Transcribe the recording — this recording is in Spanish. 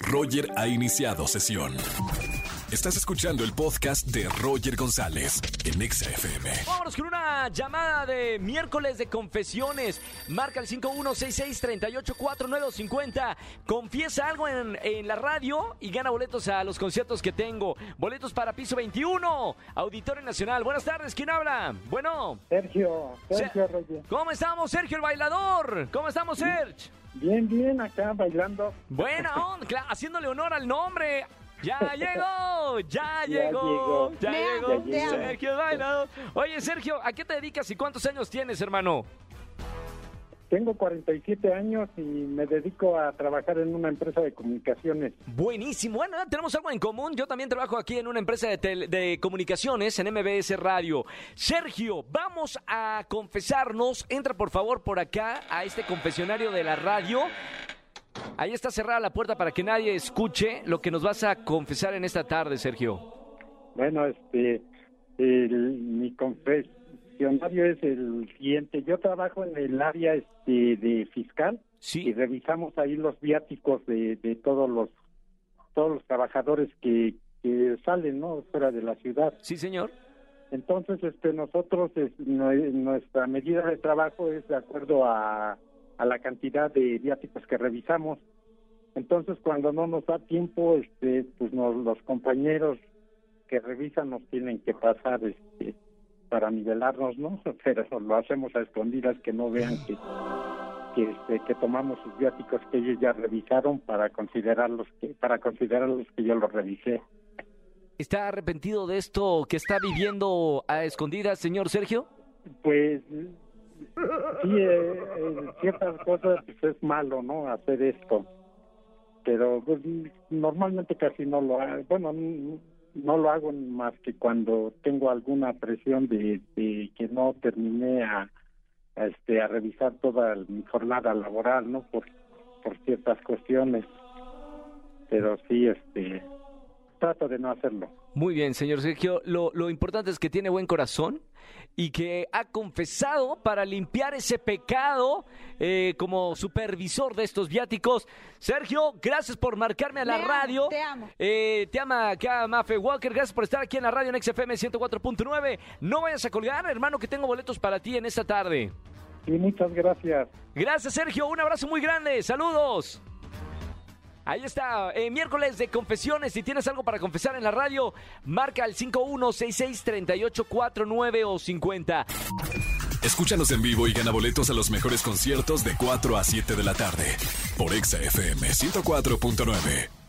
Roger ha iniciado sesión. Estás escuchando el podcast de Roger González en Exa FM. Vámonos con una llamada de miércoles de confesiones. Marca el 5166384950. Confiesa algo en, en la radio y gana boletos a los conciertos que tengo. Boletos para piso 21, Auditorio Nacional. Buenas tardes, ¿quién habla? Bueno. Sergio, Sergio Se- Roger. ¿Cómo estamos, Sergio el bailador? ¿Cómo estamos, Sergio? Bien, bien, acá bailando. Buena onda, cla- haciéndole honor al nombre. Ya llegó, ya Ya llegó, llegó. ya llegó, te amo. Sergio el bailador. Oye, Sergio, ¿a qué te dedicas y cuántos años tienes, hermano? Tengo 47 años y me dedico a trabajar en una empresa de comunicaciones. Buenísimo. Bueno, tenemos algo en común. Yo también trabajo aquí en una empresa de, tele- de comunicaciones en MBS Radio. Sergio, vamos a confesarnos. Entra por favor por acá a este confesionario de la radio. Ahí está cerrada la puerta para que nadie escuche lo que nos vas a confesar en esta tarde, Sergio. Bueno, este, el- mi confesionario es el siguiente. Yo trabajo en el área este, de fiscal y revisamos ahí los viáticos de, de todos los todos los trabajadores que, que salen, ¿no? Fuera de la ciudad. Sí, señor. Entonces, este, nosotros, es- nue- nuestra medida de trabajo es de acuerdo a, a la cantidad de viáticos que revisamos. Entonces, cuando no nos da tiempo, este, pues nos- los compañeros que revisan nos tienen que pasar, este, para nivelarnos, ¿no? Pero lo hacemos a escondidas que no vean que que, este, que tomamos sus viáticos que ellos ya revisaron para considerarlos que para considerarlos que yo los revisé. ¿Está arrepentido de esto que está viviendo a escondidas, señor Sergio? Pues sí, eh, en ciertas cosas pues, es malo, ¿no? Hacer esto. Pero pues, normalmente casi no lo hago. Bueno, no lo hago más que cuando tengo alguna presión de, de que no terminé a, este a revisar toda mi jornada laboral, ¿no? Por por ciertas cuestiones. Pero sí, este trato de no hacerlo. Muy bien, señor Sergio. Lo, lo importante es que tiene buen corazón y que ha confesado para limpiar ese pecado eh, como supervisor de estos viáticos. Sergio, gracias por marcarme a la Me amo, radio. te amo. Eh, te ama acá Mafe Walker. Gracias por estar aquí en la radio en XFM 104.9. No vayas a colgar, hermano, que tengo boletos para ti en esta tarde. Y muchas gracias. Gracias, Sergio. Un abrazo muy grande. Saludos. Ahí está, eh, miércoles de confesiones. Si tienes algo para confesar en la radio, marca al 51663849 o 50. Escúchanos en vivo y gana boletos a los mejores conciertos de 4 a 7 de la tarde por Exa FM 104.9.